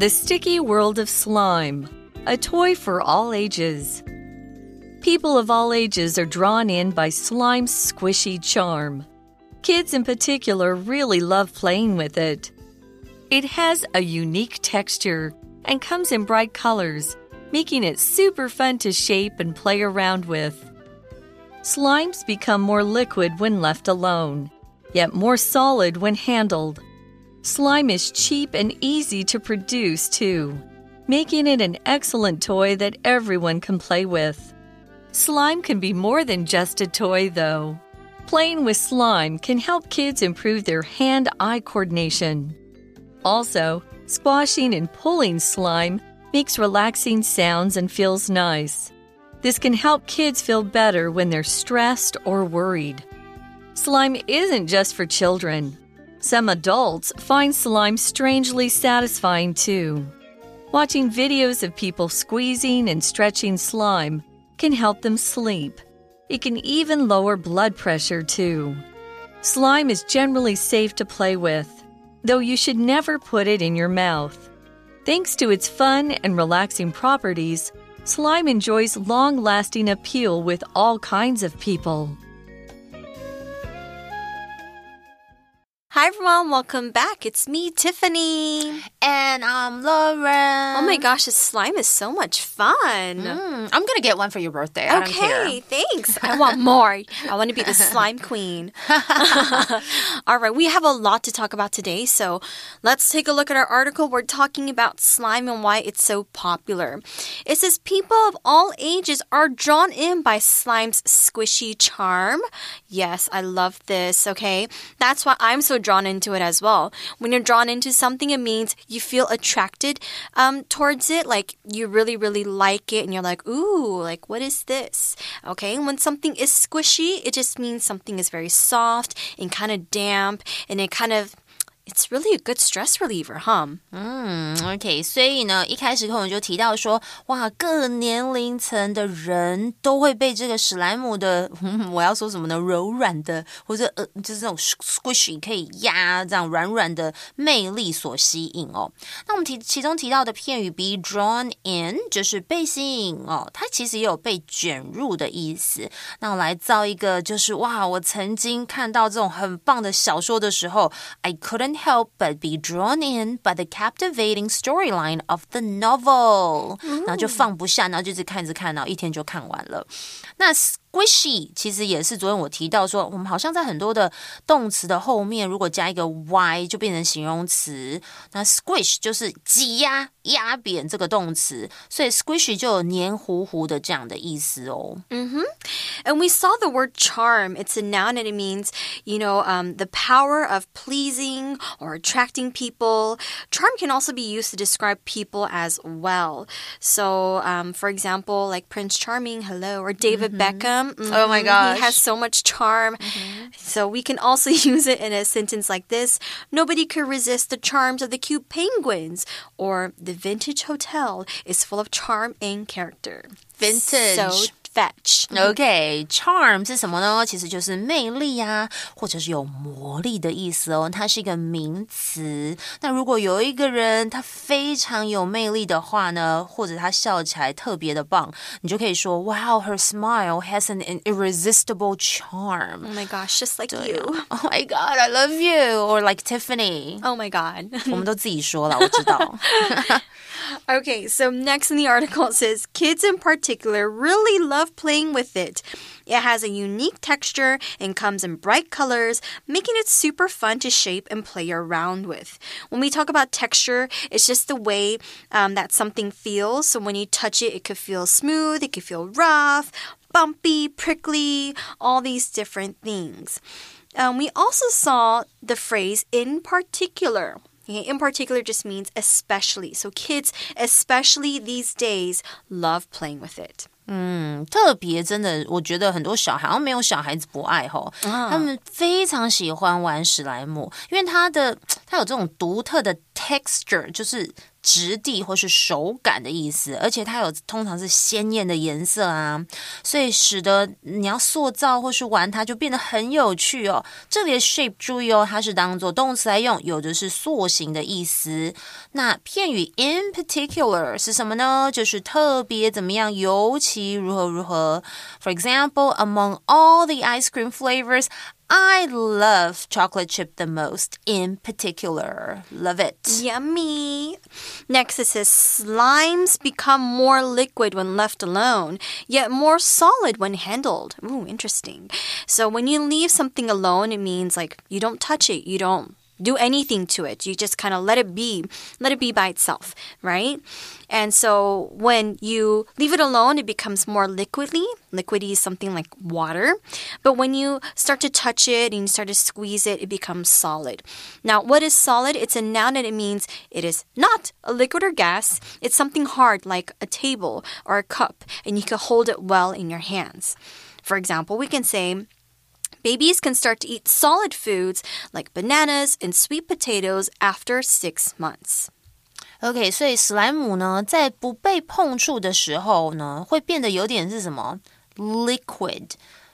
The Sticky World of Slime, a toy for all ages. People of all ages are drawn in by slime's squishy charm. Kids in particular really love playing with it. It has a unique texture and comes in bright colors, making it super fun to shape and play around with. Slimes become more liquid when left alone, yet more solid when handled. Slime is cheap and easy to produce, too, making it an excellent toy that everyone can play with. Slime can be more than just a toy, though. Playing with slime can help kids improve their hand eye coordination. Also, squashing and pulling slime makes relaxing sounds and feels nice. This can help kids feel better when they're stressed or worried. Slime isn't just for children. Some adults find slime strangely satisfying too. Watching videos of people squeezing and stretching slime can help them sleep. It can even lower blood pressure too. Slime is generally safe to play with, though you should never put it in your mouth. Thanks to its fun and relaxing properties, slime enjoys long lasting appeal with all kinds of people. Hi everyone, welcome back. It's me, Tiffany. And I'm Lauren. Oh my gosh, this slime is so much fun. Mm, I'm gonna get one for your birthday. I. Okay, thanks. I want more. I want to be the slime queen. All right, we have a lot to talk about today, so let's take a look at our article. We're talking about slime and why it's so popular. It says people of all ages are drawn in by slime's squishy charm. Yes, I love this, okay? That's why I'm so drawn into it as well. When you're drawn into something, it means you feel attracted um, towards it, like you really, really like it, and you're like, ooh, like what is this? Okay, when something is squishy, it just means something is very soft and kind of damp, and it kind of it's really a good stress reliever, huh? 嗯，OK，所以呢，一开始可能就提到说，哇，各年龄层的人都会被这个史莱姆的，我要说什么呢？柔软的或者呃，就是这种 squishy 可以压这样软软的魅力所吸引哦。那我们提其中提到的片语 be drawn in 就是被吸引哦，它其实也有被卷入的意思。那我来造一个，就是哇，我曾经看到这种很棒的小说的时候，I couldn't help but be drawn in by the captivating storyline of the novel，、然后就放不下，然后就一直看，一直看，然后一天就看完了。那 squishy 其实也是昨天我提到说，我们好像在很多的动词的后面，如果加一个 y 就变成形容词。那 squish 就是挤压、压扁这个动词，所以 squishy 就有黏糊糊的这样的意思哦。 And we saw the word charm. It's a noun and it means, you know, um, the power of pleasing or attracting people. Charm can also be used to describe people as well. So, um, for example, like Prince Charming, hello, or David Beckham. Oh my gosh. He has so much charm. Mm-hmm. So we can also use it in a sentence like this Nobody could resist the charms of the cute penguins. Or the vintage hotel is full of charm and character. Vintage. So fetch. OK，charm、是什么呢？其实就是魅力啊，或者是有魔力的意思哦。它是一个名词。那如果有一个人他非常有魅力的话呢，或者他笑起来特别的棒，你就可以说，Wow, her smile has an, an irresistible charm. Oh my gosh, just like 对 you. 啊 Oh my God, I love you. Or like Tiffany. Oh my god. 我们都自己说了，我知道。 okay, so next in the article it says kids in particular really love playing with it. It has a unique texture and comes in bright colors, making it super fun to shape and play around with. When we talk about texture, it's just the way um, that something feels. So when you touch it, it could feel smooth, it could feel rough, bumpy, prickly, all these different things. Um, we also saw the phrase in particular. Okay, in particular just means especially. So kids, especially these days, love playing with it. 嗯，特别真的，我觉得很多小孩好像没有小孩子不爱吼，他们非常喜欢玩史莱姆，因为它的它有这种独特的 texture，就是 质地或是手感的意思，而且它有通常是鲜艳的颜色啊，所以使得你要塑造或是玩它就变得很有趣哦。这里的 shape 注意哦，它是当做动词来用，有的是塑形的意思。那片语 in particular 是什么呢？就是特别怎么样，尤其如何如何。For example, among all the ice cream flavors. I love chocolate chip the most in particular. Love it. Yummy. Next, it says slimes become more liquid when left alone, yet more solid when handled. Ooh, interesting. So when you leave something alone, it means like you don't touch it, you don't do anything to it. You just kind of let it be, let it be by itself, right? And so when you leave it alone, it becomes more liquidy. Liquidy is something like water. But when you start to touch it and you start to squeeze it, it becomes solid. Now, what is solid? It's a noun and it means it is not a liquid or gas. It's something hard like a table or a cup, and you can hold it well in your hands. For example, we can say, Babies can start to eat solid foods like bananas and sweet potatoes after six months. OK，所以史莱姆呢，在不被碰触的时候呢，会变得有点是什么？liquid。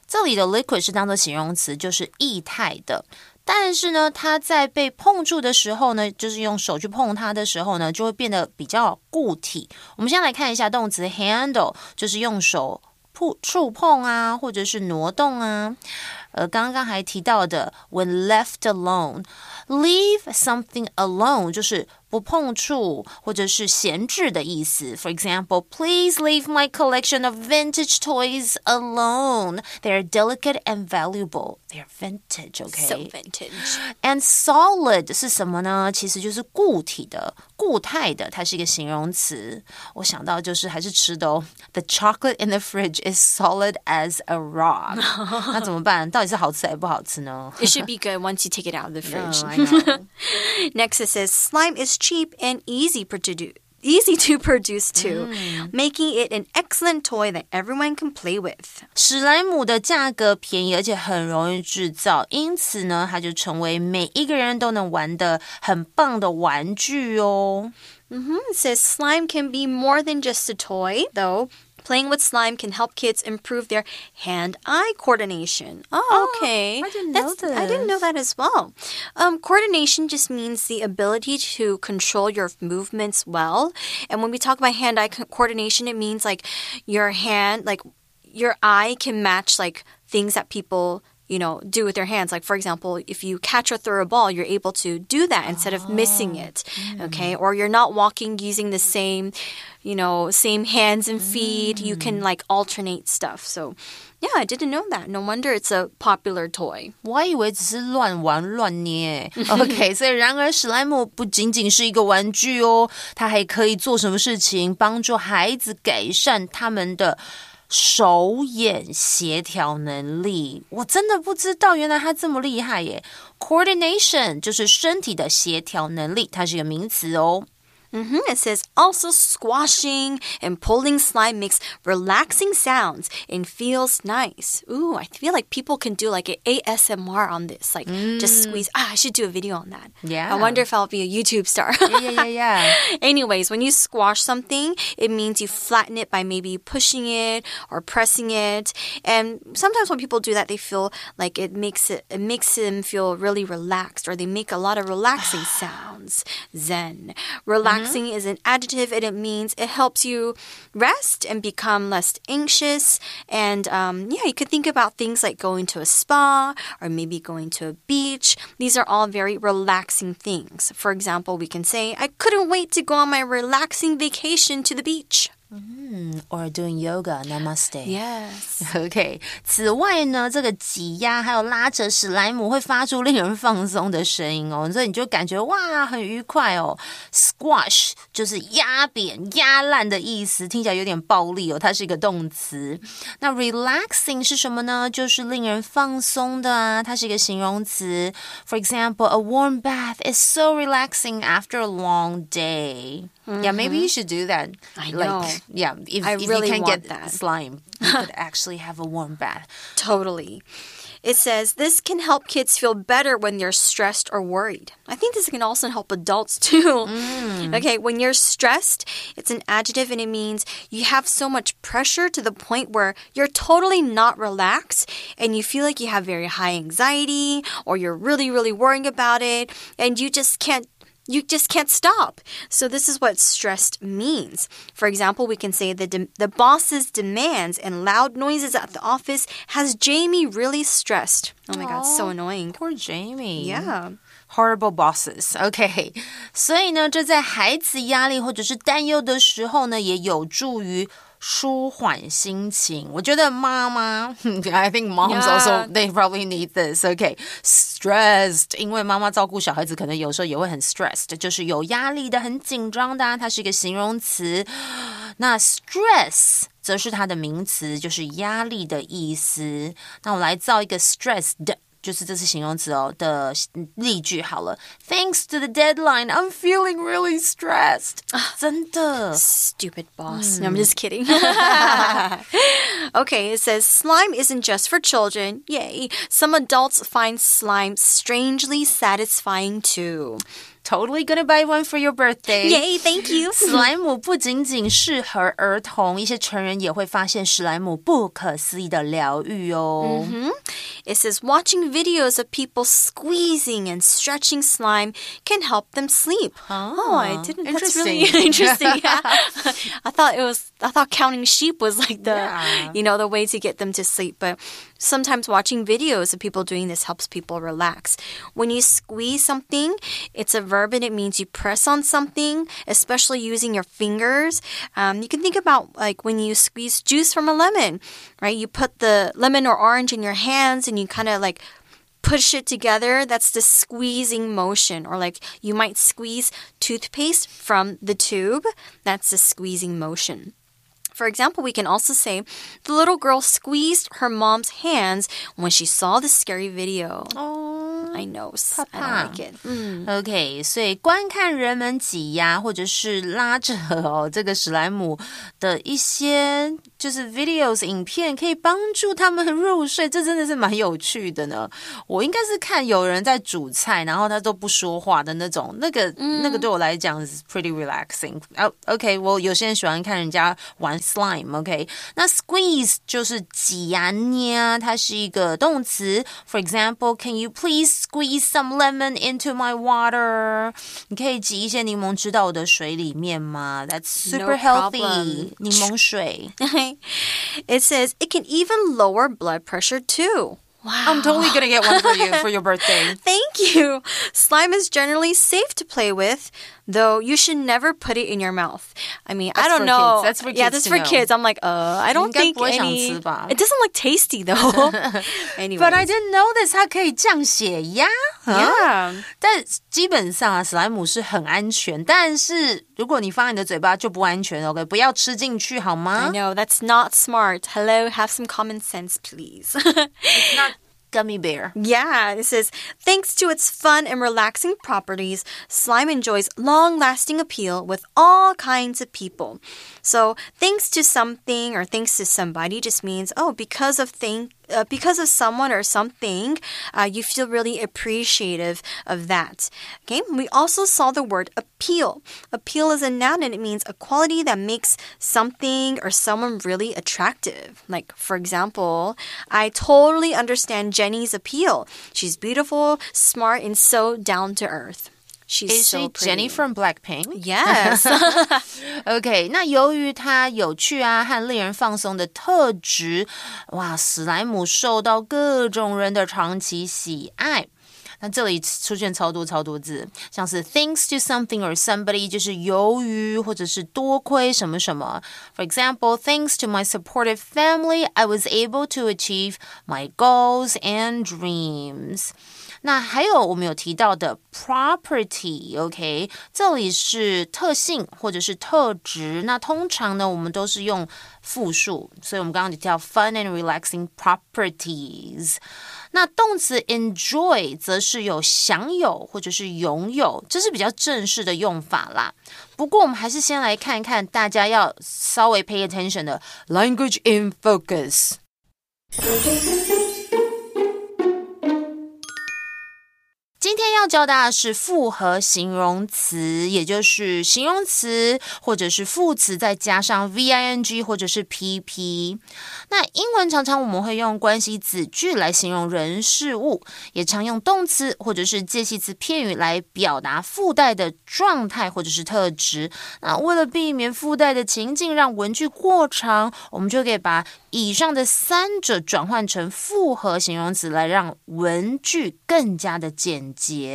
这里的 liquid 是当做形容词，就是液态的。但是呢，它在被碰触的时候呢，就是用手去碰它的时候呢，就会变得比较固体。我们先来看一下动词 handle，就是用手触触碰啊，或者是挪动啊。 呃，刚刚还提到的，when left alone，leave something alone 就是不碰触或者是闲置的意思。For example, please leave my collection of vintage toys alone. They are delicate and valuable. They are vintage, okay? So vintage. And solid 是什么呢？其实就是固体的、固态的，它是一个形容词。我想到就是还是吃的哦。The chocolate in the fridge is solid as a rock. 那怎么办？到 底是好吃还是不好吃呢？It should be good once you take it out of the fridge. No, I know. Next, it says slime is cheap and easy produce easy to produce too, mm. making it an excellent toy that everyone can play with. 史莱姆的价格便宜，而且很容易制造，因此呢，它就成为每一个人都能玩的很棒的玩具哦。Mm -hmm. It says slime can be more than just a toy, though. Playing with slime can help kids improve their hand-eye coordination. Oh, oh okay. I didn't know that. I didn't know that as well. Um, coordination just means the ability to control your movements well. And when we talk about hand-eye coordination, it means like your hand, like your eye can match like things that people you know, do with their hands. Like, for example, if you catch or throw a ball, you're able to do that instead of missing it. Okay. Or you're not walking using the same, you know, same hands and feet. You can like alternate stuff. So, yeah, I didn't know that. No wonder it's a popular toy. 我还以为只是乱玩乱捏。OK，所以然而史莱姆不仅仅是一个玩具哦，它还可以做什么事情？帮助孩子改善他们的。 手眼协调能力，我真的不知道，原来他这么厉害耶！Coordination 就是身体的协调能力，它是一个名词哦。Mm -hmm. It says also squashing and pulling slime makes relaxing sounds and feels nice. Ooh, I feel like people can do like an ASMR on this. Like mm. just squeeze. Ah, I should do a video on that. Yeah. I wonder if I'll be a YouTube star. yeah, yeah, yeah, yeah. Anyways, when you squash something, it means you flatten it by maybe pushing it or pressing it. And sometimes when people do that, they feel like it makes it it makes them feel really relaxed or they make a lot of relaxing sounds. Zen. Relax Relaxing is an adjective and it means it helps you rest and become less anxious. And um, yeah, you could think about things like going to a spa or maybe going to a beach. These are all very relaxing things. For example, we can say, I couldn't wait to go on my relaxing vacation to the beach. Mm, or doing yoga, namaste. Yes. OK. 此外呢，这个挤压还有拉扯史莱姆会发出令人放松的声音哦，所以你就感觉哇很愉快哦。Squash 就是压扁、压烂的意思，听起来有点暴力哦，它是一个动词。那 relaxing 是什么呢？就是令人放松的啊，它是一个形容词。For example, a warm bath is so relaxing after a long day. Mm -hmm. Yeah, maybe you should do that. I know. Like, yeah, if, I if really you can want get that. slime, you could actually have a warm bath. Totally. It says this can help kids feel better when they're stressed or worried. I think this can also help adults too. Mm. Okay, when you're stressed, it's an adjective and it means you have so much pressure to the point where you're totally not relaxed and you feel like you have very high anxiety or you're really, really worrying about it and you just can't you just can't stop. So this is what stressed means. For example, we can say the the boss's demands and loud noises at the office has Jamie really stressed. Oh my god, so annoying. Poor Jamie. Yeah. Horrible bosses. OK，所以呢，这在孩子压力或者是担忧的时候呢，也有助于 舒缓心情。我觉得妈妈，I think moms also they probably need this. OK, stressed，因为妈妈照顾小孩子，可能有时候也会很 stressed，就是有压力的、很紧张的、啊，它是一个形容词。那 stress 则是它的名词，就是压力的意思。那我来造一个 stress 的。就是这是形容词哦的例句好了。Thanks to the deadline, I'm feeling really stressed. 真的 Stupid boss. No, I'm just kidding. okay, it says slime isn't just for children. Yay. Some adults find slime strangely satisfying too. totally gonna buy one for your birthday. Yay, thank you. 史莱姆不仅仅适合儿童，一些成人也会发现史莱姆不可思议的疗愈哦。 It says watching videos of people squeezing and stretching slime can help them sleep. Oh, I ah, didn't. That's really interesting. interesting. Yeah. I thought it was. I thought counting sheep was like the, Yeah. you know, the way to get them to sleep. But sometimes watching videos of people doing this helps people relax. When you squeeze something, it's a verb and it means you press on something, especially using your fingers. Um, you can think about like when you squeeze juice from a lemon, right? You put the lemon or orange in your hands and you kind of like push it together. That's the squeezing motion. Or like you might squeeze toothpaste from the tube. That's the squeezing motion. For example, we can also say the little girl squeezed her mom's hands when she saw the scary video. 哦 I know. I Papa. don't like it. Mm. OK，所以观看人们挤压或者是拉扯哦，这个史莱姆的一些就是 videos 影片，可以帮助他们入睡，这真的是蛮有趣的呢。我应该是看有人在煮菜，然后他都不说话的那种，那个、那个对我来讲是 pretty relaxing。哦、o k 我有些人喜欢看人家玩 slime，OK，、那 squeeze 就是挤呀、捏啊，它是一个动词。For example，can you please squeeze some lemon into my water？你可以挤一些柠檬汁到我的水里面吗？That's super No healthy， problem. 柠檬水。 it says it can even lower blood pressure too. Wow. I'm totally gonna get one for you for your birthday. Thank you. Slime is generally safe to play with, though you should never put it in your mouth. I mean, I That's don't for know. kids. That's for yeah, kids that's to for know. kids. I'm like, uh, I don't 应该 think 不会想 any. 吃吧？ It doesn't look tasty though. anyway, But I didn't know this，它可以降血压。 yeah. 但基本上啊，史莱姆是很安全，但是如果你放在你的嘴巴就不安全，OK，不要吃进去好 I 吗 know that's not smart. Hello, have some common sense, please. ？It's not gummy bear。Yeah, it says thanks to its fun and relaxing properties, slime enjoys long-lasting appeal with all kinds of people. So, thanks to something or thanks to somebody just means oh, because of thing uh, because of someone or something, uh, you feel really appreciative of that. Okay, we also saw the word appeal. Appeal is a noun and it means a quality that makes something or someone really attractive. Like, for example, I totally understand Jennie's appeal. She's beautiful, smart, and so down to earth. She's Is she Jennie from Blackpink? Yes. Okay. OK，那由于她有趣啊和令人放松的特质，哇，史莱姆受到各种人的长期喜爱。那这里出现超多超多字，像是 thanks to something or somebody，就是由于或者是多亏什么什么。For example, thanks to my supportive family, I was able to achieve my goals and dreams. 那还有我们有提到的 property，OK，、这里是特性或者是特质。那通常呢，我们都是用复数，所以我们刚刚提到 fun and relaxing properties。那动词 enjoy 则是有享有或者是拥有，这是比较正式的用法啦。不过我们还是先来看一看大家要稍微 pay attention 的 language in focus。要教大家是复合形容词，也就是形容词或者是副词再加上 v i n g 或者是 p p。那英文常常我们会用关系子句来形容人事物，也常用动词或者是介系词片语来表达附带的状态或者是特质。那为了避免附带的情境让文句过长，我们就可以把以上的三者转换成复合形容词，来让文句更加的简洁。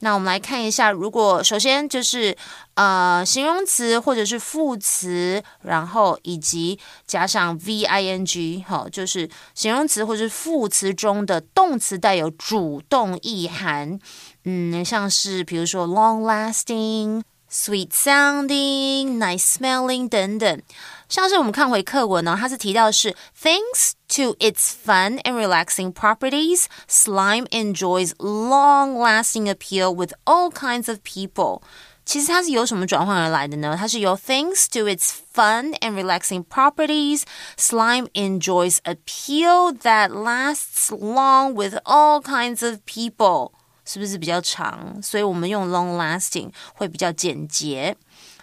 那我们来看一下，如果首先就是呃形容词或者是副词，然后以及加上 v i n g，好，就是形容词或者是副词中的动词带有主动意涵，嗯，像是比如说 long lasting。Sweet sounding, nice smelling 等等，像是我们看回课文呢，它是提到是 Thanks to its fun and relaxing properties, slime enjoys long-lasting appeal with all kinds of people. 其实它是由什么转换而来的呢？它是由 Thanks to its fun and relaxing properties, slime enjoys appeal that lasts long with all kinds of people. 是不是比较长？所以我们用 long lasting 会比较简洁。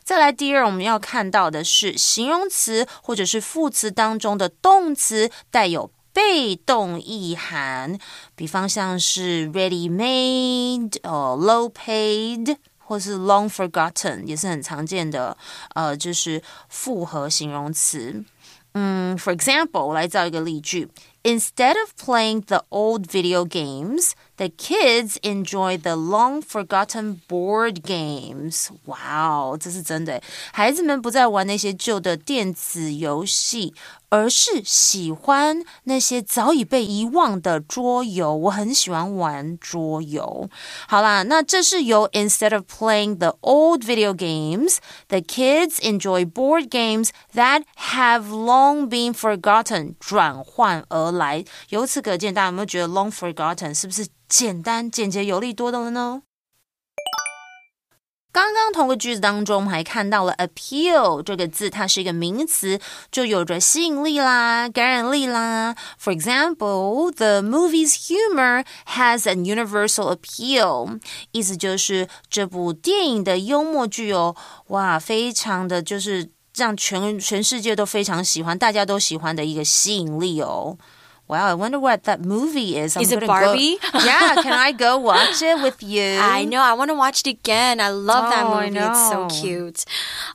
再来，第二我们要看到的是形容词或者是副词当中的动词带有被动意涵，比方像是 ready made 哦 low paid 或是 long forgotten 也是很常见的，呃，就是复合形容词。嗯，for example，我来造一个例句：Instead of playing the old video games。The kids enjoy the long forgotten board games. 哇哦，这是真的！孩子们不再玩那些旧的电子游戏，而是喜欢那些早已被遗忘的桌游。我很喜欢玩桌游。好啦，那这是由 instead of playing the old video games, the kids enjoy board games that have long been forgotten 转换而来。由此可见，大家有没有觉得 long forgotten 是不是？ 简单、简洁、有力多的了呢。刚刚同个句子当中，我们还看到了 appeal 这个字，它是一个名词，就有着吸引力啦、感染力啦。For example, the movie's humor has an universal appeal，意思就是这部电影的幽默具有哇，非常的就是让全全世界都非常喜欢，大家都喜欢的一个吸引力哦。Wow, I wonder what that movie is. I'm is it Barbie? Go, yeah, can I go watch it with you? I know. I want to watch it again. I love oh, that movie. It's so cute.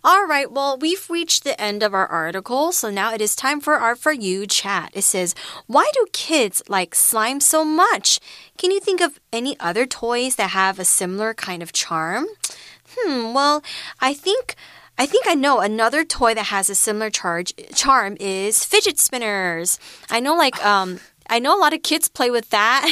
All right. Well, we've reached the end of our article. So now it is time for our For You chat. It says, Why do kids like slime so much? Can you think of any other toys that have a similar kind of charm? Hmm, well, I think I think I know another toy that has a similar charge charm is fidget spinners. I know like um I know a lot of kids play with that.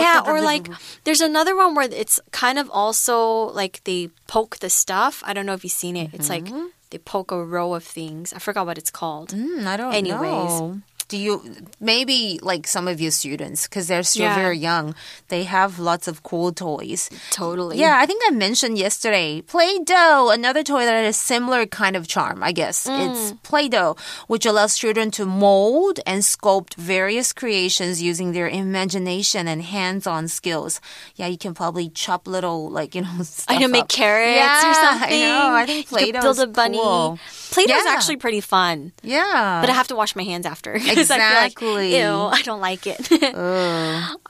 yeah, or like there's another one where it's kind of also like they poke the stuff. I don't know if you've seen it. It's like mm-hmm. they poke a row of things. I forgot what it's called. Mm, I don't Anyways, know do you maybe like some of your students because they're still yeah. very young they have lots of cool toys. Totally. Yeah i think i mentioned yesterday play-doh another toy that has a similar kind of charm i guess. Mm. it's play-doh which allows children to mold and sculpt various creations using their imagination and hands-on skills. Yeah you can probably chop little like you know i can make carrots yeah, or something i know i think play-doh build a bunny. cool. play-doh yeah. is actually pretty fun. Yeah. But i have to wash my hands after Exactly. I like, Ew, I don't like it.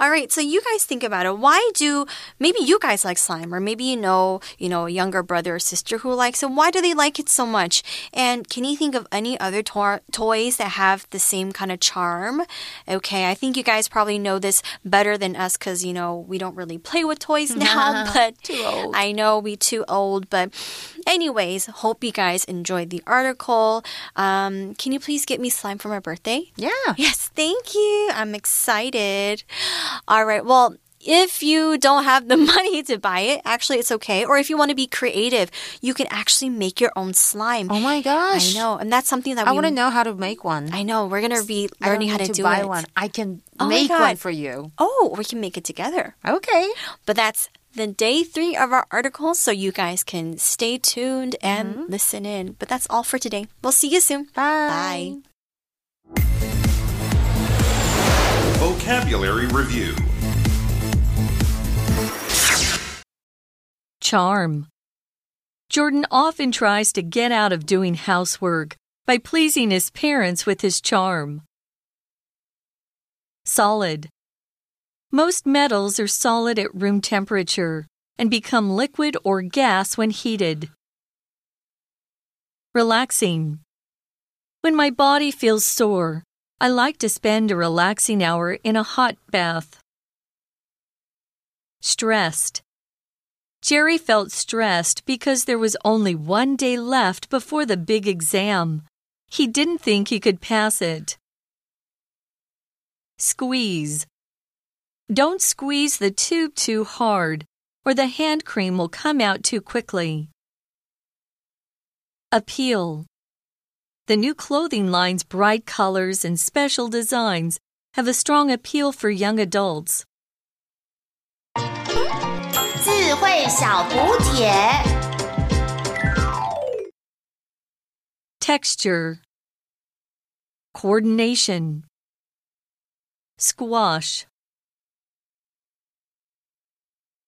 All right, so you guys think about it. Why do maybe you guys like slime, or maybe you know, you know, a younger brother or sister who likes it. Why do they like it so much? And can you think of any other to toys that have the same kind of charm? Okay, I think you guys probably know this better than us because you know we don't really play with toys now. but too old. I know we too old. But anyways, hope you guys enjoyed the article. Um, can you please get me slime for my birthday? Yeah. Yes, thank you. I'm excited. All right. Well, if you don't have the money to buy it, actually, it's okay. Or if you want to be creative, you can actually make your own slime. Oh my gosh! I know, and that's something that I want to know how to make one. I know we're gonna be learning how to, to do buy it. one. I can oh make one for you. Oh, we can make it together. Okay, but that's the day three of our article, so you guys can stay tuned and mm -hmm. listen in. But that's all for today. We'll see you soon. Bye. Bye. Vocabulary Review Charm. Jordan often tries to get out of doing housework by pleasing his parents with his charm. Solid. Most metals are solid at room temperature and become liquid or gas when heated. Relaxing. When my body feels sore, I like to spend a relaxing hour in a hot bath. Stressed. Jerry felt stressed because there was only one day left before the big exam. He didn't think he could pass it. Squeeze. Don't squeeze the tube too hard, or the hand cream will come out too quickly. Appeal. The new clothing line's bright colors and special designs have a strong appeal for young adults. 智慧小补帖 Texture. Coordination. Squash.